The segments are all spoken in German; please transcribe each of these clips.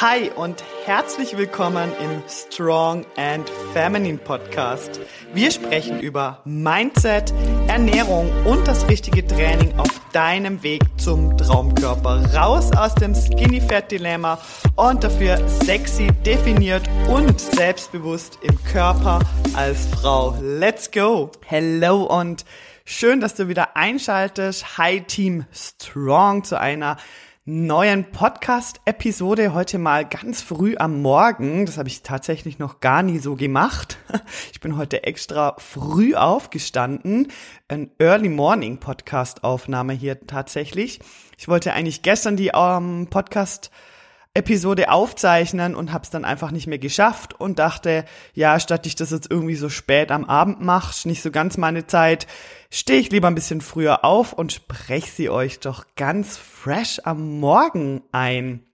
Hi und herzlich willkommen im Strong and Feminine Podcast. Wir sprechen über Mindset, Ernährung und das richtige Training auf deinem Weg zum Traumkörper. Raus aus dem Skinny Fat Dilemma und dafür sexy, definiert und selbstbewusst im Körper als Frau. Let's go! Hello und schön, dass du wieder einschaltest. Hi Team Strong zu einer neuen Podcast-Episode heute mal ganz früh am Morgen. Das habe ich tatsächlich noch gar nie so gemacht. Ich bin heute extra früh aufgestanden. Ein Early Morning Podcast-Aufnahme hier tatsächlich. Ich wollte eigentlich gestern die ähm, Podcast Episode aufzeichnen und hab's dann einfach nicht mehr geschafft und dachte, ja, statt ich das jetzt irgendwie so spät am Abend mache, nicht so ganz meine Zeit, stehe ich lieber ein bisschen früher auf und spreche sie euch doch ganz fresh am Morgen ein.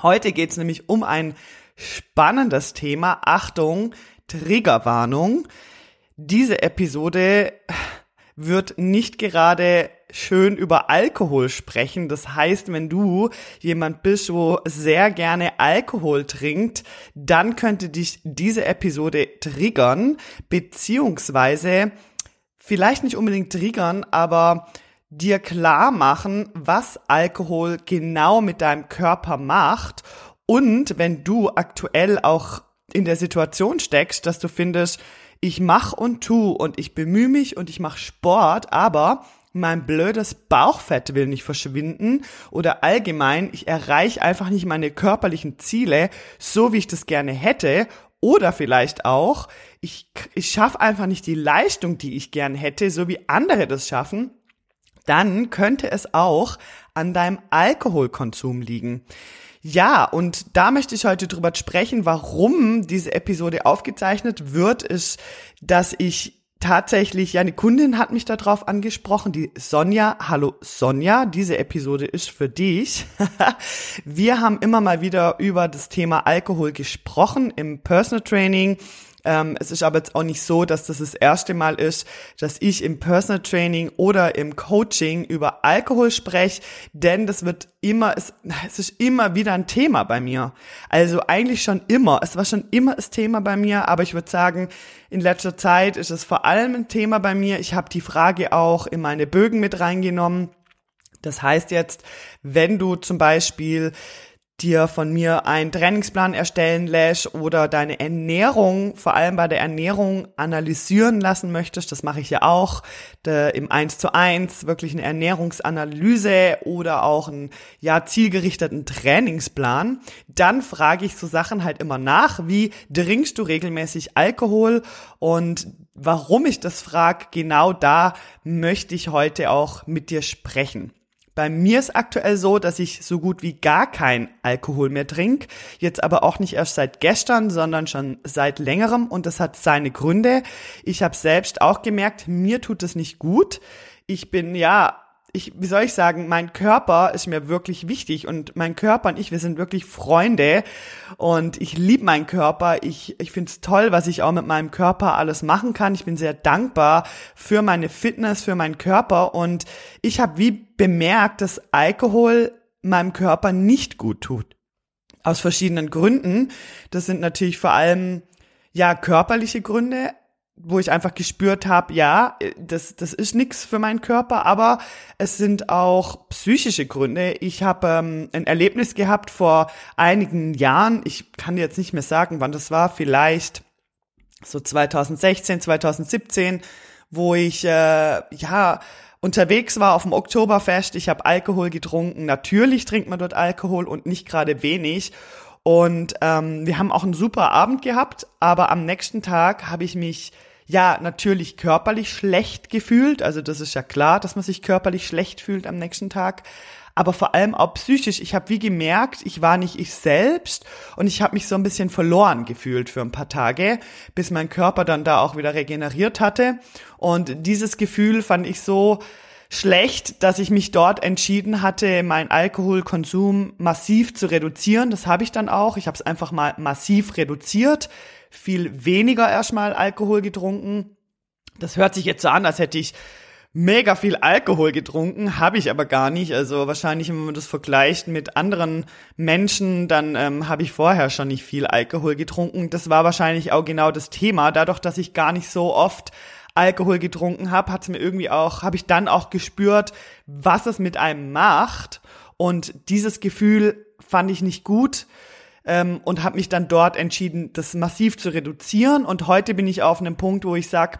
Heute geht's nämlich um ein spannendes Thema. Achtung, Triggerwarnung. Diese Episode wird nicht gerade schön über Alkohol sprechen. Das heißt, wenn du jemand bist, wo sehr gerne Alkohol trinkt, dann könnte dich diese Episode triggern, beziehungsweise vielleicht nicht unbedingt triggern, aber dir klar machen, was Alkohol genau mit deinem Körper macht und wenn du aktuell auch in der Situation steckst, dass du findest, ich mach und tu und ich bemühe mich und ich mache Sport, aber mein blödes Bauchfett will nicht verschwinden oder allgemein, ich erreiche einfach nicht meine körperlichen Ziele, so wie ich das gerne hätte oder vielleicht auch, ich, ich schaffe einfach nicht die Leistung, die ich gern hätte, so wie andere das schaffen, dann könnte es auch an deinem Alkoholkonsum liegen. Ja, und da möchte ich heute drüber sprechen, warum diese Episode aufgezeichnet wird, ist, dass ich tatsächlich, ja, eine Kundin hat mich darauf angesprochen, die Sonja. Hallo Sonja, diese Episode ist für dich. Wir haben immer mal wieder über das Thema Alkohol gesprochen im Personal Training ähm, es ist aber jetzt auch nicht so, dass das das erste Mal ist, dass ich im Personal Training oder im Coaching über Alkohol spreche, denn das wird immer, es, es ist immer wieder ein Thema bei mir. Also eigentlich schon immer. Es war schon immer das Thema bei mir, aber ich würde sagen, in letzter Zeit ist es vor allem ein Thema bei mir. Ich habe die Frage auch in meine Bögen mit reingenommen. Das heißt jetzt, wenn du zum Beispiel dir von mir einen Trainingsplan erstellen lässt oder deine Ernährung, vor allem bei der Ernährung analysieren lassen möchtest, das mache ich ja auch, im 1 zu 1, wirklich eine Ernährungsanalyse oder auch einen ja, zielgerichteten Trainingsplan, dann frage ich so Sachen halt immer nach, wie trinkst du regelmäßig Alkohol? Und warum ich das frage, genau da möchte ich heute auch mit dir sprechen. Bei mir ist aktuell so, dass ich so gut wie gar kein Alkohol mehr trinke. Jetzt aber auch nicht erst seit gestern, sondern schon seit längerem. Und das hat seine Gründe. Ich habe selbst auch gemerkt, mir tut es nicht gut. Ich bin ja ich, wie soll ich sagen, mein Körper ist mir wirklich wichtig und mein Körper und ich, wir sind wirklich Freunde und ich liebe meinen Körper. Ich, ich finde es toll, was ich auch mit meinem Körper alles machen kann. Ich bin sehr dankbar für meine Fitness, für meinen Körper und ich habe wie bemerkt, dass Alkohol meinem Körper nicht gut tut. Aus verschiedenen Gründen. Das sind natürlich vor allem ja körperliche Gründe, wo ich einfach gespürt habe, ja, das, das ist nix für meinen Körper, aber es sind auch psychische Gründe. Ich habe ähm, ein Erlebnis gehabt vor einigen Jahren, ich kann jetzt nicht mehr sagen, wann das war, vielleicht so 2016, 2017, wo ich äh, ja unterwegs war auf dem Oktoberfest, ich habe Alkohol getrunken. Natürlich trinkt man dort Alkohol und nicht gerade wenig. Und ähm, wir haben auch einen super Abend gehabt, aber am nächsten Tag habe ich mich ja natürlich körperlich schlecht gefühlt. Also das ist ja klar, dass man sich körperlich schlecht fühlt am nächsten Tag. Aber vor allem auch psychisch. Ich habe wie gemerkt, ich war nicht ich selbst und ich habe mich so ein bisschen verloren gefühlt für ein paar Tage, bis mein Körper dann da auch wieder regeneriert hatte. Und dieses Gefühl fand ich so, schlecht, dass ich mich dort entschieden hatte, meinen Alkoholkonsum massiv zu reduzieren. Das habe ich dann auch. Ich habe es einfach mal massiv reduziert, viel weniger erstmal Alkohol getrunken. Das hört sich jetzt so an, als hätte ich mega viel Alkohol getrunken, habe ich aber gar nicht. Also wahrscheinlich, wenn man das vergleicht mit anderen Menschen, dann ähm, habe ich vorher schon nicht viel Alkohol getrunken. Das war wahrscheinlich auch genau das Thema. Dadurch, dass ich gar nicht so oft Alkohol getrunken habe, hat es mir irgendwie auch, habe ich dann auch gespürt, was es mit einem macht. Und dieses Gefühl fand ich nicht gut ähm, und habe mich dann dort entschieden, das massiv zu reduzieren. Und heute bin ich auf einem Punkt, wo ich sage,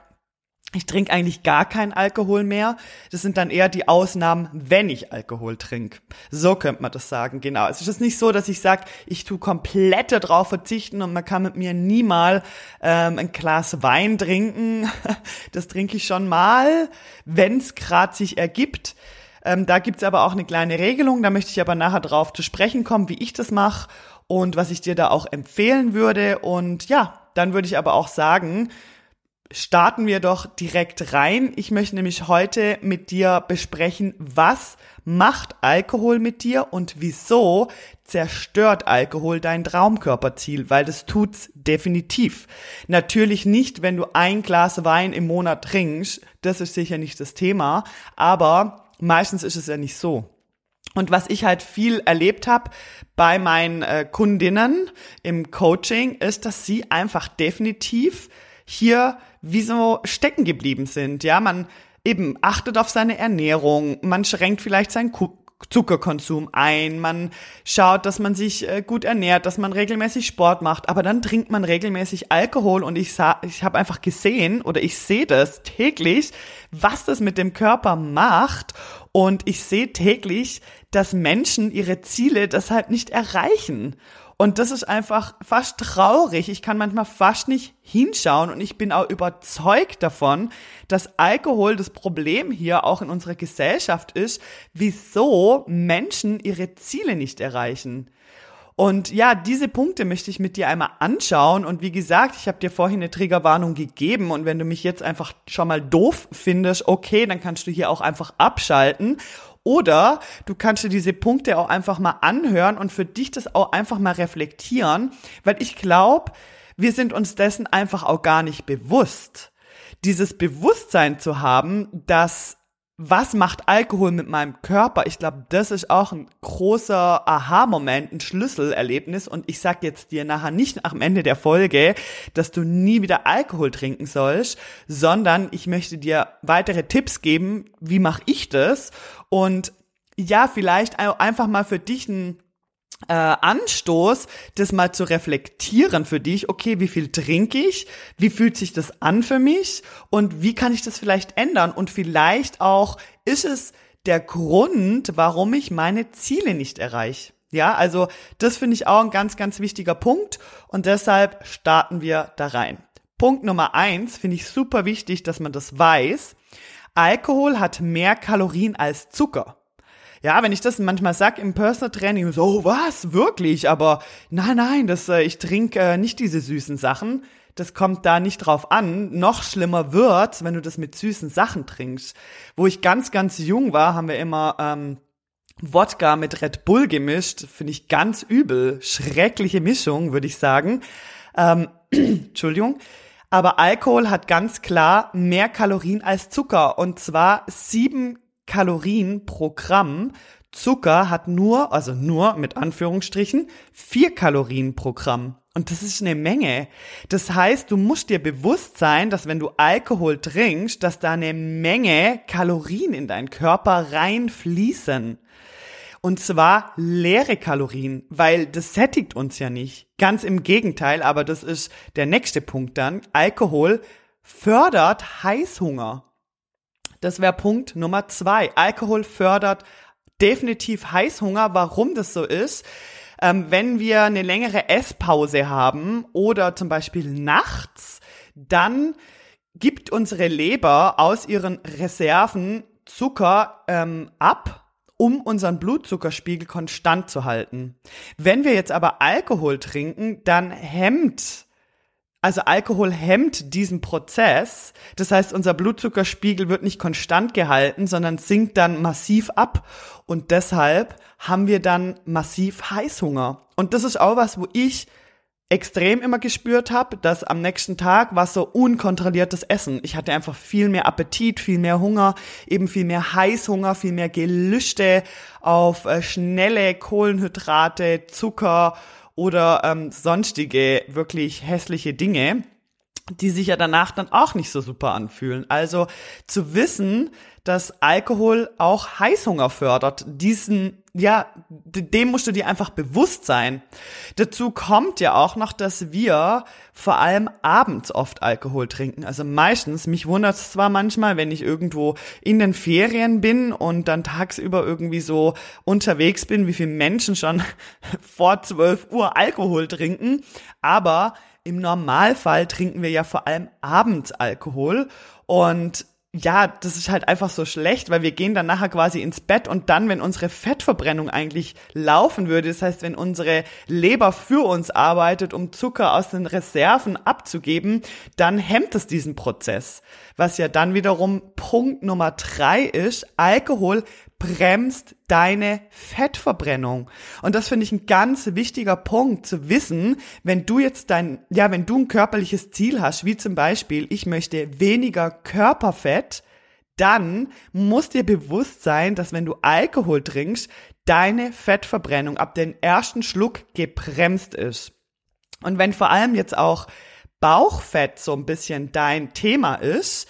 ich trinke eigentlich gar keinen Alkohol mehr. Das sind dann eher die Ausnahmen, wenn ich Alkohol trinke. So könnte man das sagen, genau. Es ist nicht so, dass ich sage, ich tu komplett darauf verzichten und man kann mit mir nie mal ähm, ein Glas Wein trinken. Das trinke ich schon mal, wenn es gerade sich ergibt. Ähm, da gibt's aber auch eine kleine Regelung, da möchte ich aber nachher drauf zu sprechen kommen, wie ich das mache und was ich dir da auch empfehlen würde. Und ja, dann würde ich aber auch sagen, starten wir doch direkt rein. Ich möchte nämlich heute mit dir besprechen, was macht Alkohol mit dir und wieso zerstört Alkohol dein Traumkörperziel, weil das tut's definitiv. Natürlich nicht, wenn du ein Glas Wein im Monat trinkst, das ist sicher nicht das Thema, aber meistens ist es ja nicht so. Und was ich halt viel erlebt habe bei meinen äh, Kundinnen im Coaching, ist, dass sie einfach definitiv hier wie so stecken geblieben sind. Ja, man eben achtet auf seine Ernährung, man schränkt vielleicht seinen Zuckerkonsum ein, man schaut, dass man sich äh, gut ernährt, dass man regelmäßig Sport macht, aber dann trinkt man regelmäßig Alkohol und ich sah, ich habe einfach gesehen oder ich sehe das täglich, was das mit dem Körper macht und ich sehe täglich, dass Menschen ihre Ziele deshalb nicht erreichen. Und das ist einfach fast traurig. Ich kann manchmal fast nicht hinschauen und ich bin auch überzeugt davon, dass Alkohol das Problem hier auch in unserer Gesellschaft ist, wieso Menschen ihre Ziele nicht erreichen. Und ja, diese Punkte möchte ich mit dir einmal anschauen. Und wie gesagt, ich habe dir vorhin eine Triggerwarnung gegeben. Und wenn du mich jetzt einfach schon mal doof findest, okay, dann kannst du hier auch einfach abschalten oder du kannst dir diese Punkte auch einfach mal anhören und für dich das auch einfach mal reflektieren, weil ich glaube, wir sind uns dessen einfach auch gar nicht bewusst. Dieses Bewusstsein zu haben, dass was macht Alkohol mit meinem Körper? Ich glaube, das ist auch ein großer Aha-Moment, ein Schlüsselerlebnis. Und ich sag jetzt dir nachher nicht am Ende der Folge, dass du nie wieder Alkohol trinken sollst, sondern ich möchte dir weitere Tipps geben, wie mache ich das? Und ja, vielleicht einfach mal für dich ein äh, Anstoß, das mal zu reflektieren für dich, okay, wie viel trinke ich, wie fühlt sich das an für mich und wie kann ich das vielleicht ändern und vielleicht auch ist es der Grund, warum ich meine Ziele nicht erreiche. Ja, also das finde ich auch ein ganz, ganz wichtiger Punkt und deshalb starten wir da rein. Punkt Nummer eins finde ich super wichtig, dass man das weiß. Alkohol hat mehr Kalorien als Zucker. Ja, wenn ich das manchmal sag im Personal Training, so, was, wirklich? Aber nein, nein, das, äh, ich trinke äh, nicht diese süßen Sachen. Das kommt da nicht drauf an. Noch schlimmer wird's, wenn du das mit süßen Sachen trinkst. Wo ich ganz, ganz jung war, haben wir immer ähm, Wodka mit Red Bull gemischt. Finde ich ganz übel. Schreckliche Mischung, würde ich sagen. Ähm, Entschuldigung. Aber Alkohol hat ganz klar mehr Kalorien als Zucker. Und zwar sieben Kalorien pro Gramm. Zucker hat nur, also nur mit Anführungsstrichen, vier Kalorien pro Gramm. Und das ist eine Menge. Das heißt, du musst dir bewusst sein, dass wenn du Alkohol trinkst, dass da eine Menge Kalorien in deinen Körper reinfließen. Und zwar leere Kalorien, weil das sättigt uns ja nicht. Ganz im Gegenteil, aber das ist der nächste Punkt dann. Alkohol fördert Heißhunger. Das wäre Punkt Nummer zwei. Alkohol fördert definitiv Heißhunger. Warum das so ist? Ähm, wenn wir eine längere Esspause haben oder zum Beispiel nachts, dann gibt unsere Leber aus ihren Reserven Zucker ähm, ab, um unseren Blutzuckerspiegel konstant zu halten. Wenn wir jetzt aber Alkohol trinken, dann hemmt also Alkohol hemmt diesen Prozess. Das heißt, unser Blutzuckerspiegel wird nicht konstant gehalten, sondern sinkt dann massiv ab. Und deshalb haben wir dann massiv Heißhunger. Und das ist auch was, wo ich extrem immer gespürt habe, dass am nächsten Tag war so unkontrolliertes Essen. Ich hatte einfach viel mehr Appetit, viel mehr Hunger, eben viel mehr Heißhunger, viel mehr Gelüste auf äh, schnelle Kohlenhydrate, Zucker oder ähm, sonstige wirklich hässliche Dinge die sich ja danach dann auch nicht so super anfühlen. Also zu wissen, dass Alkohol auch Heißhunger fördert, diesen, ja, dem musst du dir einfach bewusst sein. Dazu kommt ja auch noch, dass wir vor allem abends oft Alkohol trinken. Also meistens, mich wundert es zwar manchmal, wenn ich irgendwo in den Ferien bin und dann tagsüber irgendwie so unterwegs bin, wie viele Menschen schon vor 12 Uhr Alkohol trinken, aber im Normalfall trinken wir ja vor allem abends Alkohol und ja, das ist halt einfach so schlecht, weil wir gehen dann nachher quasi ins Bett und dann, wenn unsere Fettverbrennung eigentlich laufen würde, das heißt, wenn unsere Leber für uns arbeitet, um Zucker aus den Reserven abzugeben, dann hemmt es diesen Prozess. Was ja dann wiederum Punkt Nummer drei ist, Alkohol bremst deine Fettverbrennung. Und das finde ich ein ganz wichtiger Punkt zu wissen, wenn du jetzt dein, ja, wenn du ein körperliches Ziel hast, wie zum Beispiel, ich möchte weniger Körperfett, dann muss dir bewusst sein, dass wenn du Alkohol trinkst, deine Fettverbrennung ab dem ersten Schluck gebremst ist. Und wenn vor allem jetzt auch Bauchfett so ein bisschen dein Thema ist,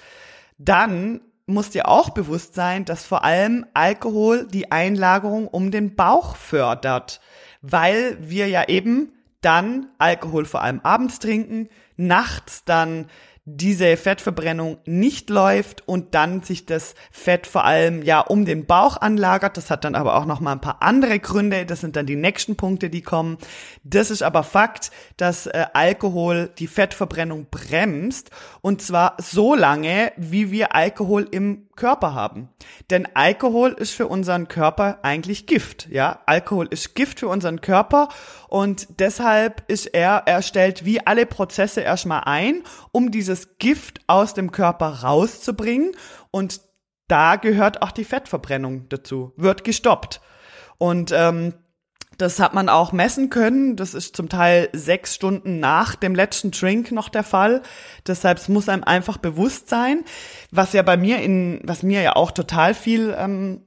dann muss dir auch bewusst sein, dass vor allem Alkohol die Einlagerung um den Bauch fördert, weil wir ja eben dann Alkohol vor allem abends trinken, nachts dann diese Fettverbrennung nicht läuft und dann sich das Fett vor allem ja um den Bauch anlagert. Das hat dann aber auch noch mal ein paar andere Gründe. Das sind dann die nächsten Punkte, die kommen. Das ist aber Fakt, dass äh, Alkohol die Fettverbrennung bremst und zwar so lange, wie wir Alkohol im Körper haben. Denn Alkohol ist für unseren Körper eigentlich Gift, ja? Alkohol ist Gift für unseren Körper und deshalb ist er, er stellt wie alle Prozesse erstmal ein, um dieses Gift aus dem Körper rauszubringen und da gehört auch die Fettverbrennung dazu, wird gestoppt. Und ähm, das hat man auch messen können. Das ist zum Teil sechs Stunden nach dem letzten Drink noch der Fall. Deshalb muss einem einfach bewusst sein, was ja bei mir in, was mir ja auch total viel ähm,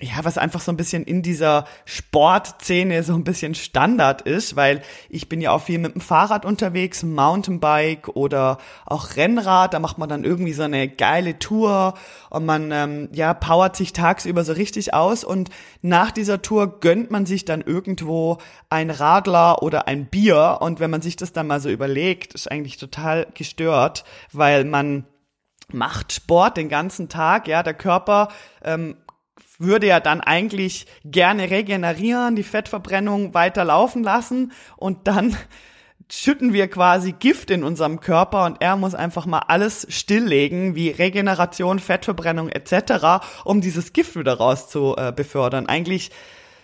ja, was einfach so ein bisschen in dieser Sportszene so ein bisschen Standard ist, weil ich bin ja auch viel mit dem Fahrrad unterwegs, Mountainbike oder auch Rennrad, da macht man dann irgendwie so eine geile Tour und man ähm, ja powert sich tagsüber so richtig aus. Und nach dieser Tour gönnt man sich dann irgendwo ein Radler oder ein Bier. Und wenn man sich das dann mal so überlegt, ist eigentlich total gestört, weil man macht Sport den ganzen Tag, ja, der Körper ähm, würde ja dann eigentlich gerne regenerieren, die Fettverbrennung weiter laufen lassen und dann schütten wir quasi Gift in unserem Körper und er muss einfach mal alles stilllegen, wie Regeneration, Fettverbrennung etc., um dieses Gift wieder raus zu äh, befördern. Eigentlich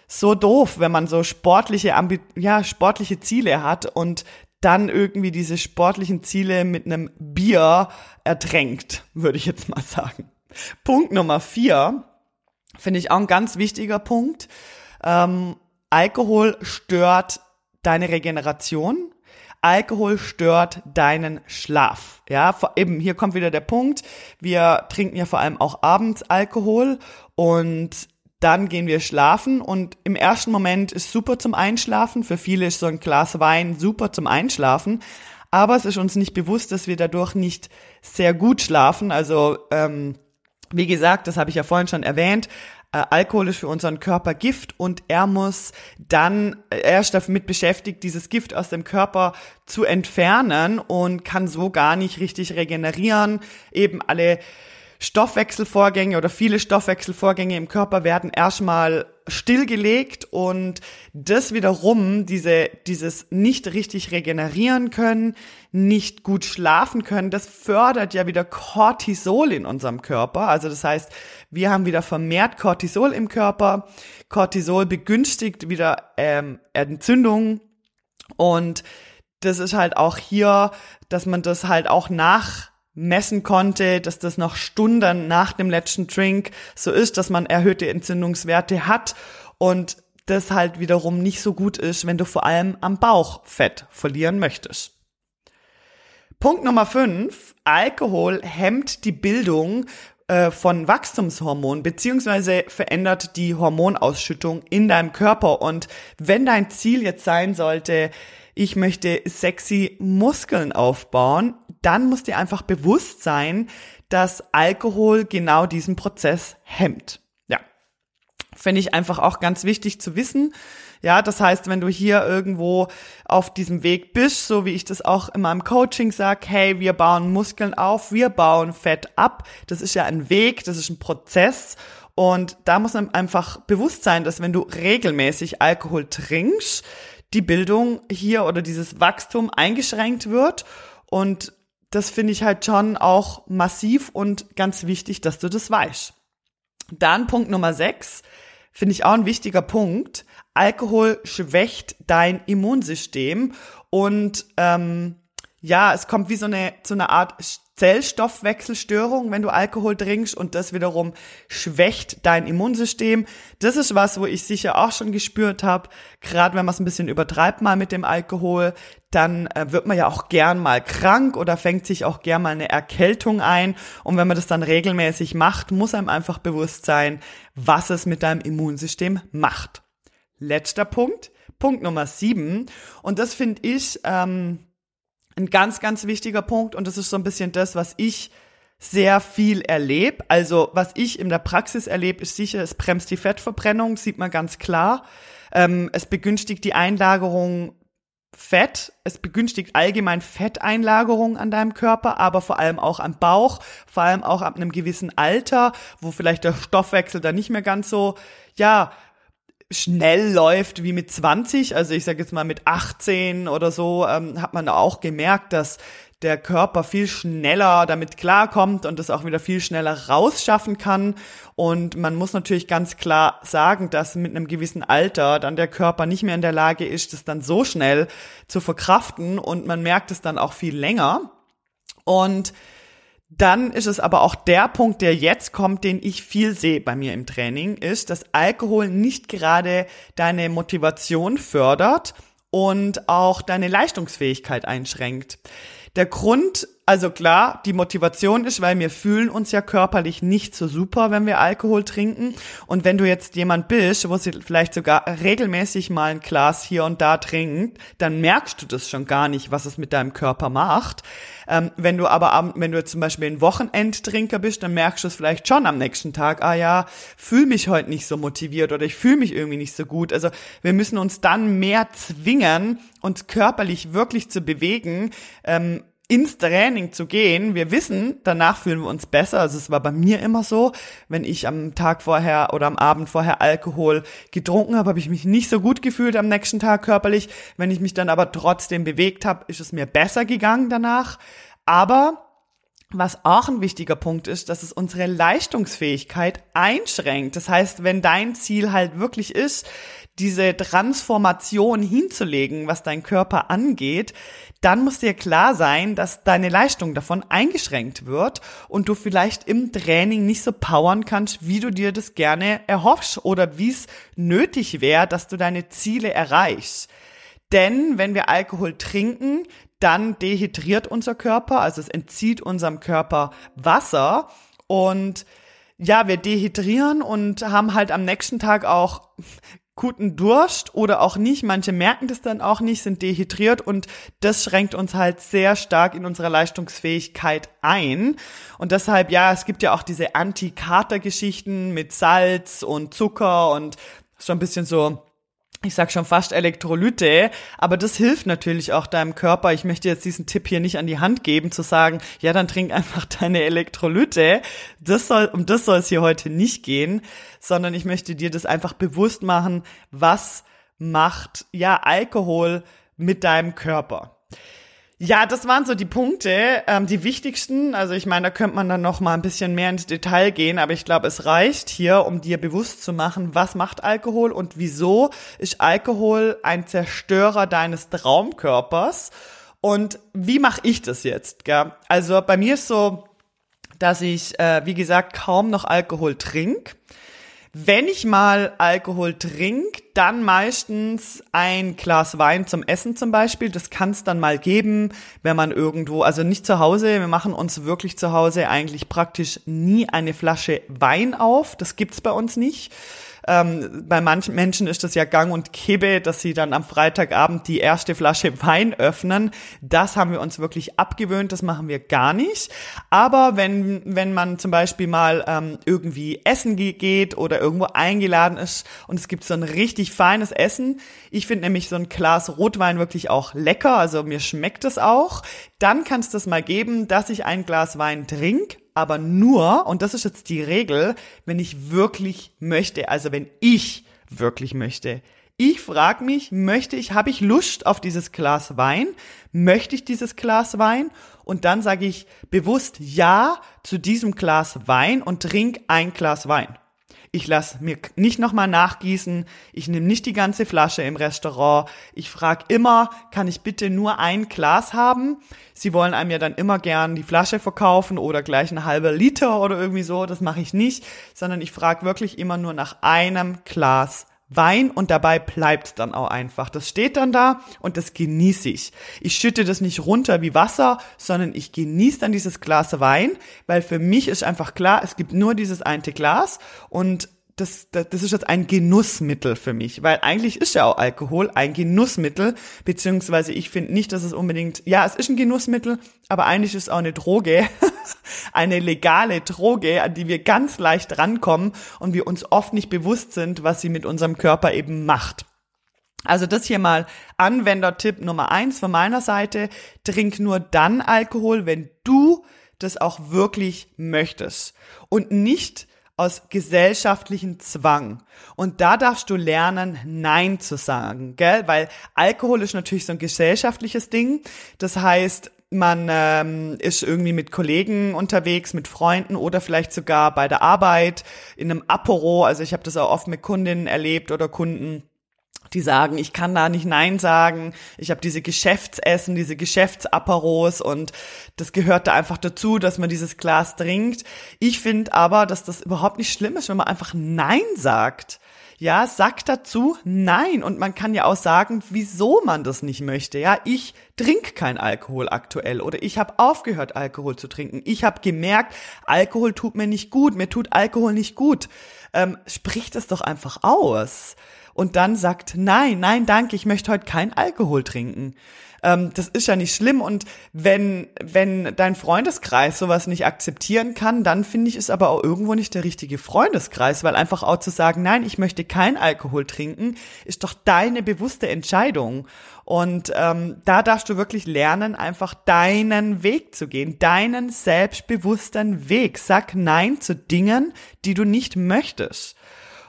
so doof, wenn man so sportliche, Ambi ja, sportliche Ziele hat und dann irgendwie diese sportlichen Ziele mit einem Bier ertränkt, würde ich jetzt mal sagen. Punkt Nummer vier Finde ich auch ein ganz wichtiger Punkt. Ähm, Alkohol stört deine Regeneration. Alkohol stört deinen Schlaf. Ja, eben hier kommt wieder der Punkt. Wir trinken ja vor allem auch abends Alkohol und dann gehen wir schlafen und im ersten Moment ist super zum Einschlafen. Für viele ist so ein Glas Wein super zum Einschlafen. Aber es ist uns nicht bewusst, dass wir dadurch nicht sehr gut schlafen. Also ähm, wie gesagt, das habe ich ja vorhin schon erwähnt, äh, Alkohol ist für unseren Körper Gift und er muss dann, äh, er ist damit beschäftigt, dieses Gift aus dem Körper zu entfernen und kann so gar nicht richtig regenerieren. Eben alle Stoffwechselvorgänge oder viele Stoffwechselvorgänge im Körper werden erstmal stillgelegt und das wiederum, diese, dieses nicht richtig regenerieren können, nicht gut schlafen können, das fördert ja wieder Cortisol in unserem Körper. Also das heißt, wir haben wieder vermehrt Cortisol im Körper. Cortisol begünstigt wieder ähm, Entzündungen und das ist halt auch hier, dass man das halt auch nach messen konnte, dass das noch Stunden nach dem letzten Drink so ist, dass man erhöhte Entzündungswerte hat und das halt wiederum nicht so gut ist, wenn du vor allem am Bauch Fett verlieren möchtest. Punkt Nummer 5. Alkohol hemmt die Bildung äh, von Wachstumshormonen beziehungsweise verändert die Hormonausschüttung in deinem Körper. Und wenn dein Ziel jetzt sein sollte, ich möchte sexy Muskeln aufbauen, dann muss dir einfach bewusst sein, dass Alkohol genau diesen Prozess hemmt. Ja, finde ich einfach auch ganz wichtig zu wissen. Ja, das heißt, wenn du hier irgendwo auf diesem Weg bist, so wie ich das auch in meinem Coaching sage, hey, wir bauen Muskeln auf, wir bauen Fett ab. Das ist ja ein Weg, das ist ein Prozess. Und da muss man einfach bewusst sein, dass wenn du regelmäßig Alkohol trinkst, die Bildung hier oder dieses Wachstum eingeschränkt wird. Und das finde ich halt schon auch massiv und ganz wichtig, dass du das weißt. Dann Punkt Nummer sechs, finde ich auch ein wichtiger Punkt. Alkohol schwächt dein Immunsystem und ähm, ja, es kommt wie so eine, so eine Art Zellstoffwechselstörung, wenn du Alkohol trinkst und das wiederum schwächt dein Immunsystem. Das ist was, wo ich sicher auch schon gespürt habe, gerade wenn man es ein bisschen übertreibt mal mit dem Alkohol, dann äh, wird man ja auch gern mal krank oder fängt sich auch gern mal eine Erkältung ein. Und wenn man das dann regelmäßig macht, muss einem einfach bewusst sein, was es mit deinem Immunsystem macht. Letzter Punkt, Punkt Nummer sieben. Und das finde ich ähm, ein ganz, ganz wichtiger Punkt. Und das ist so ein bisschen das, was ich sehr viel erlebe. Also was ich in der Praxis erlebe, ist sicher, es bremst die Fettverbrennung, sieht man ganz klar. Ähm, es begünstigt die Einlagerung Fett. Es begünstigt allgemein Fetteinlagerung an deinem Körper, aber vor allem auch am Bauch, vor allem auch ab einem gewissen Alter, wo vielleicht der Stoffwechsel da nicht mehr ganz so, ja, schnell läuft wie mit 20, also ich sage jetzt mal mit 18 oder so, ähm, hat man auch gemerkt, dass der Körper viel schneller damit klarkommt und das auch wieder viel schneller rausschaffen kann. Und man muss natürlich ganz klar sagen, dass mit einem gewissen Alter dann der Körper nicht mehr in der Lage ist, das dann so schnell zu verkraften und man merkt es dann auch viel länger. Und dann ist es aber auch der Punkt, der jetzt kommt, den ich viel sehe bei mir im Training, ist, dass Alkohol nicht gerade deine Motivation fördert und auch deine Leistungsfähigkeit einschränkt. Der Grund, also klar, die Motivation ist, weil wir fühlen uns ja körperlich nicht so super, wenn wir Alkohol trinken. Und wenn du jetzt jemand bist, wo sie vielleicht sogar regelmäßig mal ein Glas hier und da trinkt, dann merkst du das schon gar nicht, was es mit deinem Körper macht. Ähm, wenn du aber, wenn du zum Beispiel ein Wochenendtrinker bist, dann merkst du es vielleicht schon am nächsten Tag, ah ja, fühle mich heute nicht so motiviert oder ich fühle mich irgendwie nicht so gut. Also wir müssen uns dann mehr zwingen, uns körperlich wirklich zu bewegen, ähm, ins Training zu gehen. Wir wissen, danach fühlen wir uns besser. Also es war bei mir immer so, wenn ich am Tag vorher oder am Abend vorher Alkohol getrunken habe, habe ich mich nicht so gut gefühlt am nächsten Tag körperlich. Wenn ich mich dann aber trotzdem bewegt habe, ist es mir besser gegangen danach. Aber was auch ein wichtiger Punkt ist, dass es unsere Leistungsfähigkeit einschränkt. Das heißt, wenn dein Ziel halt wirklich ist, diese Transformation hinzulegen, was dein Körper angeht, dann muss dir klar sein, dass deine Leistung davon eingeschränkt wird und du vielleicht im Training nicht so powern kannst, wie du dir das gerne erhoffst oder wie es nötig wäre, dass du deine Ziele erreichst. Denn wenn wir Alkohol trinken, dann dehydriert unser Körper, also es entzieht unserem Körper Wasser und ja, wir dehydrieren und haben halt am nächsten Tag auch guten Durst oder auch nicht. Manche merken das dann auch nicht, sind dehydriert und das schränkt uns halt sehr stark in unserer Leistungsfähigkeit ein. Und deshalb, ja, es gibt ja auch diese Anti-Kater-Geschichten mit Salz und Zucker und so ein bisschen so ich sag schon fast Elektrolyte, aber das hilft natürlich auch deinem Körper. Ich möchte jetzt diesen Tipp hier nicht an die Hand geben, zu sagen, ja, dann trink einfach deine Elektrolyte. Das soll, um das soll es hier heute nicht gehen, sondern ich möchte dir das einfach bewusst machen, was macht, ja, Alkohol mit deinem Körper. Ja, das waren so die Punkte, ähm, die wichtigsten. Also ich meine, da könnte man dann noch mal ein bisschen mehr ins Detail gehen, aber ich glaube, es reicht hier, um dir bewusst zu machen, was macht Alkohol und wieso ist Alkohol ein Zerstörer deines Traumkörpers und wie mache ich das jetzt? Gell? Also bei mir ist so, dass ich, äh, wie gesagt, kaum noch Alkohol trinke Wenn ich mal Alkohol trinke, dann meistens ein Glas Wein zum Essen zum Beispiel. Das kann es dann mal geben, wenn man irgendwo, also nicht zu Hause, wir machen uns wirklich zu Hause eigentlich praktisch nie eine Flasche Wein auf. Das gibt's bei uns nicht. Ähm, bei manchen Menschen ist das ja gang und Kibbe, dass sie dann am Freitagabend die erste Flasche Wein öffnen. Das haben wir uns wirklich abgewöhnt, das machen wir gar nicht. Aber wenn, wenn man zum Beispiel mal ähm, irgendwie essen geht oder irgendwo eingeladen ist und es gibt so ein richtig feines Essen, ich finde nämlich so ein Glas Rotwein wirklich auch lecker, also mir schmeckt es auch, dann kann es das mal geben, dass ich ein Glas Wein trinke, aber nur, und das ist jetzt die Regel, wenn ich wirklich möchte, also wenn ich wirklich möchte. Ich frage mich, möchte ich, habe ich Lust auf dieses Glas Wein? Möchte ich dieses Glas Wein? Und dann sage ich bewusst Ja zu diesem Glas Wein und trink ein Glas Wein ich lasse mir nicht nochmal nachgießen, ich nehme nicht die ganze Flasche im Restaurant, ich frage immer, kann ich bitte nur ein Glas haben? Sie wollen einem ja dann immer gern die Flasche verkaufen oder gleich eine halbe Liter oder irgendwie so, das mache ich nicht, sondern ich frage wirklich immer nur nach einem Glas Wein und dabei bleibt dann auch einfach. Das steht dann da und das genieße ich. Ich schütte das nicht runter wie Wasser, sondern ich genieße dann dieses Glas Wein, weil für mich ist einfach klar, es gibt nur dieses eine Glas und das, das, das ist jetzt ein Genussmittel für mich, weil eigentlich ist ja auch Alkohol ein Genussmittel, beziehungsweise ich finde nicht, dass es unbedingt, ja, es ist ein Genussmittel, aber eigentlich ist es auch eine Droge, eine legale Droge, an die wir ganz leicht rankommen und wir uns oft nicht bewusst sind, was sie mit unserem Körper eben macht. Also das hier mal Anwendertipp Nummer eins von meiner Seite. Trink nur dann Alkohol, wenn du das auch wirklich möchtest und nicht aus gesellschaftlichen Zwang. Und da darfst du lernen, Nein zu sagen, gell? Weil Alkohol ist natürlich so ein gesellschaftliches Ding. Das heißt, man ähm, ist irgendwie mit Kollegen unterwegs, mit Freunden oder vielleicht sogar bei der Arbeit in einem Apero. Also ich habe das auch oft mit Kundinnen erlebt oder Kunden die sagen, ich kann da nicht Nein sagen. Ich habe diese Geschäftsessen, diese Geschäftsaperos und das gehört da einfach dazu, dass man dieses Glas trinkt. Ich finde aber, dass das überhaupt nicht schlimm ist, wenn man einfach Nein sagt. Ja, sagt dazu Nein. Und man kann ja auch sagen, wieso man das nicht möchte. Ja, ich trinke kein Alkohol aktuell oder ich habe aufgehört, Alkohol zu trinken. Ich habe gemerkt, Alkohol tut mir nicht gut, mir tut Alkohol nicht gut. Ähm, sprich das doch einfach aus und dann sagt, nein, nein, danke, ich möchte heute kein Alkohol trinken. Ähm, das ist ja nicht schlimm. Und wenn, wenn dein Freundeskreis sowas nicht akzeptieren kann, dann finde ich es aber auch irgendwo nicht der richtige Freundeskreis, weil einfach auch zu sagen, nein, ich möchte kein Alkohol trinken, ist doch deine bewusste Entscheidung. Und ähm, da darfst du wirklich lernen, einfach deinen Weg zu gehen, deinen selbstbewussten Weg. Sag Nein zu Dingen, die du nicht möchtest.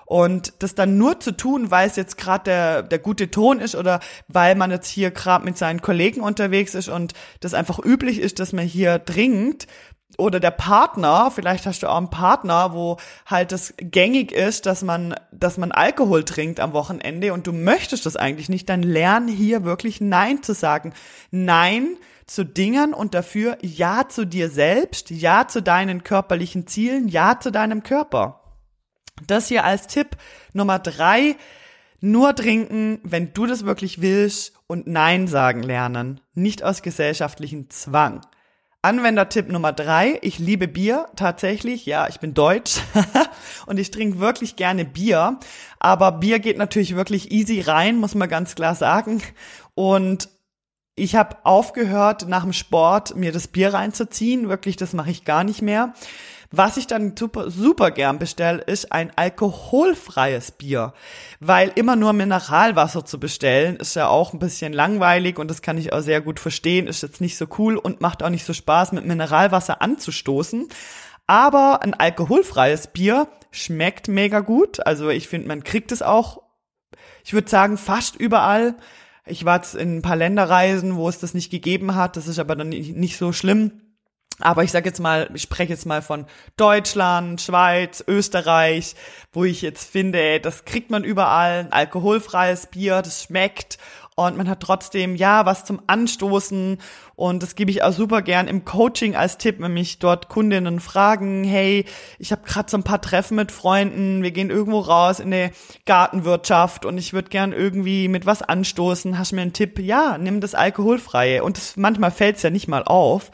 Und das dann nur zu tun, weil es jetzt gerade der, der gute Ton ist oder weil man jetzt hier gerade mit seinen Kollegen unterwegs ist und das einfach üblich ist, dass man hier trinkt, oder der Partner, vielleicht hast du auch einen Partner, wo halt das gängig ist, dass man, dass man Alkohol trinkt am Wochenende und du möchtest das eigentlich nicht, dann lern hier wirklich Nein zu sagen. Nein zu Dingen und dafür Ja zu dir selbst, Ja zu deinen körperlichen Zielen, Ja zu deinem Körper. Das hier als Tipp Nummer drei. Nur trinken, wenn du das wirklich willst und Nein sagen lernen. Nicht aus gesellschaftlichen Zwang. Anwendertipp Nummer drei. Ich liebe Bier tatsächlich. Ja, ich bin deutsch und ich trinke wirklich gerne Bier. Aber Bier geht natürlich wirklich easy rein, muss man ganz klar sagen. Und ich habe aufgehört, nach dem Sport mir das Bier reinzuziehen. Wirklich, das mache ich gar nicht mehr. Was ich dann super, super gern bestelle, ist ein alkoholfreies Bier. Weil immer nur Mineralwasser zu bestellen, ist ja auch ein bisschen langweilig und das kann ich auch sehr gut verstehen, ist jetzt nicht so cool und macht auch nicht so Spaß, mit Mineralwasser anzustoßen. Aber ein alkoholfreies Bier schmeckt mega gut. Also ich finde, man kriegt es auch, ich würde sagen, fast überall. Ich war jetzt in ein paar Länderreisen, wo es das nicht gegeben hat. Das ist aber dann nicht so schlimm. Aber ich sage jetzt mal, ich spreche jetzt mal von Deutschland, Schweiz, Österreich, wo ich jetzt finde, das kriegt man überall, ein alkoholfreies Bier, das schmeckt. Und man hat trotzdem ja was zum Anstoßen. Und das gebe ich auch super gern im Coaching als Tipp, wenn mich dort Kundinnen fragen, hey, ich habe gerade so ein paar Treffen mit Freunden, wir gehen irgendwo raus in die Gartenwirtschaft und ich würde gern irgendwie mit was anstoßen, hast du mir einen Tipp? Ja, nimm das alkoholfreie. Und das, manchmal fällt es ja nicht mal auf.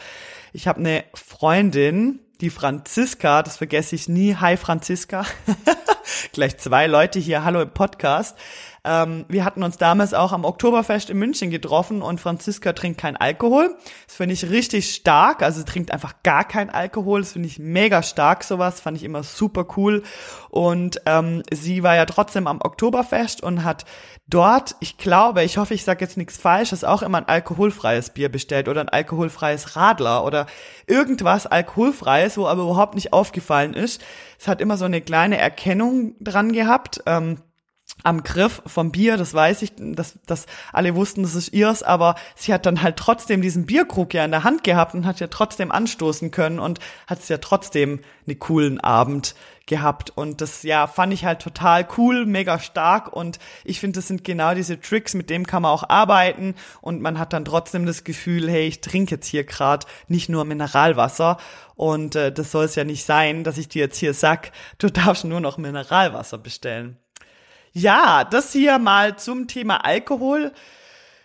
Ich habe eine Freundin, die Franziska, das vergesse ich nie. Hi Franziska. Gleich zwei Leute hier, hallo im Podcast. Ähm, wir hatten uns damals auch am Oktoberfest in München getroffen und Franziska trinkt kein Alkohol. Das finde ich richtig stark. Also sie trinkt einfach gar kein Alkohol. Das finde ich mega stark, sowas. Fand ich immer super cool. Und ähm, sie war ja trotzdem am Oktoberfest und hat dort, ich glaube, ich hoffe, ich sage jetzt nichts Falsches, auch immer ein alkoholfreies Bier bestellt oder ein alkoholfreies Radler oder irgendwas alkoholfreies, wo aber überhaupt nicht aufgefallen ist. Es hat immer so eine kleine Erkennung dran gehabt. Ähm, am Griff vom Bier, das weiß ich, dass, dass alle wussten, das ist ihrs, aber sie hat dann halt trotzdem diesen Bierkrug ja in der Hand gehabt und hat ja trotzdem anstoßen können und hat es ja trotzdem einen coolen Abend gehabt und das ja fand ich halt total cool, mega stark und ich finde, das sind genau diese Tricks, mit dem kann man auch arbeiten und man hat dann trotzdem das Gefühl, hey, ich trinke jetzt hier gerade nicht nur Mineralwasser und äh, das soll es ja nicht sein, dass ich dir jetzt hier sag, du darfst nur noch Mineralwasser bestellen. Ja, das hier mal zum Thema Alkohol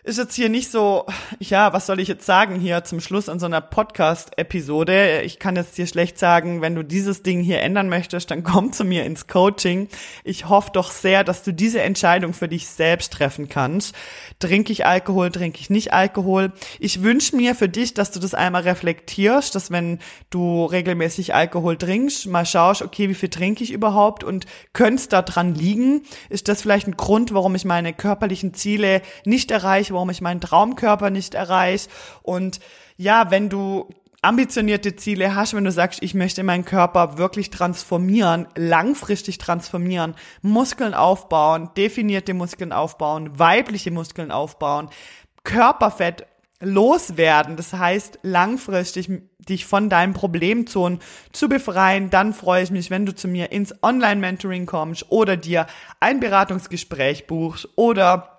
ist jetzt hier nicht so, ja, was soll ich jetzt sagen hier zum Schluss an so einer Podcast-Episode? Ich kann jetzt dir schlecht sagen, wenn du dieses Ding hier ändern möchtest, dann komm zu mir ins Coaching. Ich hoffe doch sehr, dass du diese Entscheidung für dich selbst treffen kannst. Trinke ich Alkohol, trinke ich nicht Alkohol? Ich wünsche mir für dich, dass du das einmal reflektierst, dass wenn du regelmäßig Alkohol trinkst, mal schaust, okay, wie viel trinke ich überhaupt und könnte es dran liegen? Ist das vielleicht ein Grund, warum ich meine körperlichen Ziele nicht erreiche? Warum ich meinen Traumkörper nicht erreiche. Und ja, wenn du ambitionierte Ziele hast, wenn du sagst, ich möchte meinen Körper wirklich transformieren, langfristig transformieren, Muskeln aufbauen, definierte Muskeln aufbauen, weibliche Muskeln aufbauen, Körperfett loswerden, das heißt langfristig dich von deinen Problemzonen zu befreien, dann freue ich mich, wenn du zu mir ins Online-Mentoring kommst oder dir ein Beratungsgespräch buchst oder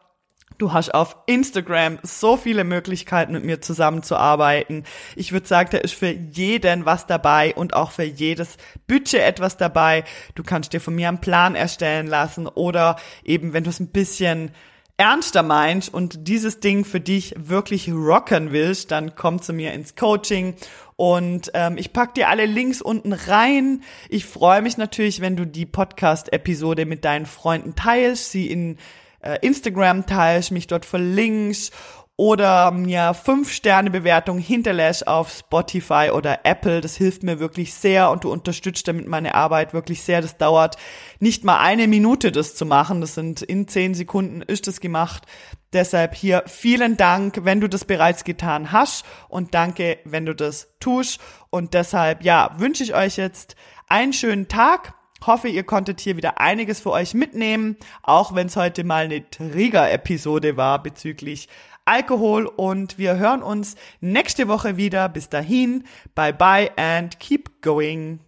Du hast auf Instagram so viele Möglichkeiten, mit mir zusammenzuarbeiten. Ich würde sagen, da ist für jeden was dabei und auch für jedes Budget etwas dabei. Du kannst dir von mir einen Plan erstellen lassen oder eben, wenn du es ein bisschen ernster meinst und dieses Ding für dich wirklich rocken willst, dann komm zu mir ins Coaching und ähm, ich pack dir alle Links unten rein. Ich freue mich natürlich, wenn du die Podcast-Episode mit deinen Freunden teilst, sie in äh, Instagram teilst, mich dort verlinkst oder mir fünf Sterne Bewertung hinterlässt auf Spotify oder Apple. Das hilft mir wirklich sehr und du unterstützt damit meine Arbeit wirklich sehr. Das dauert nicht mal eine Minute, das zu machen. Das sind in zehn Sekunden ist es gemacht. Deshalb hier vielen Dank, wenn du das bereits getan hast und danke, wenn du das tust. Und deshalb, ja, wünsche ich euch jetzt einen schönen Tag Hoffe, ihr konntet hier wieder einiges für euch mitnehmen, auch wenn es heute mal eine Trigger-Episode war bezüglich Alkohol und wir hören uns nächste Woche wieder. Bis dahin, bye bye and keep going.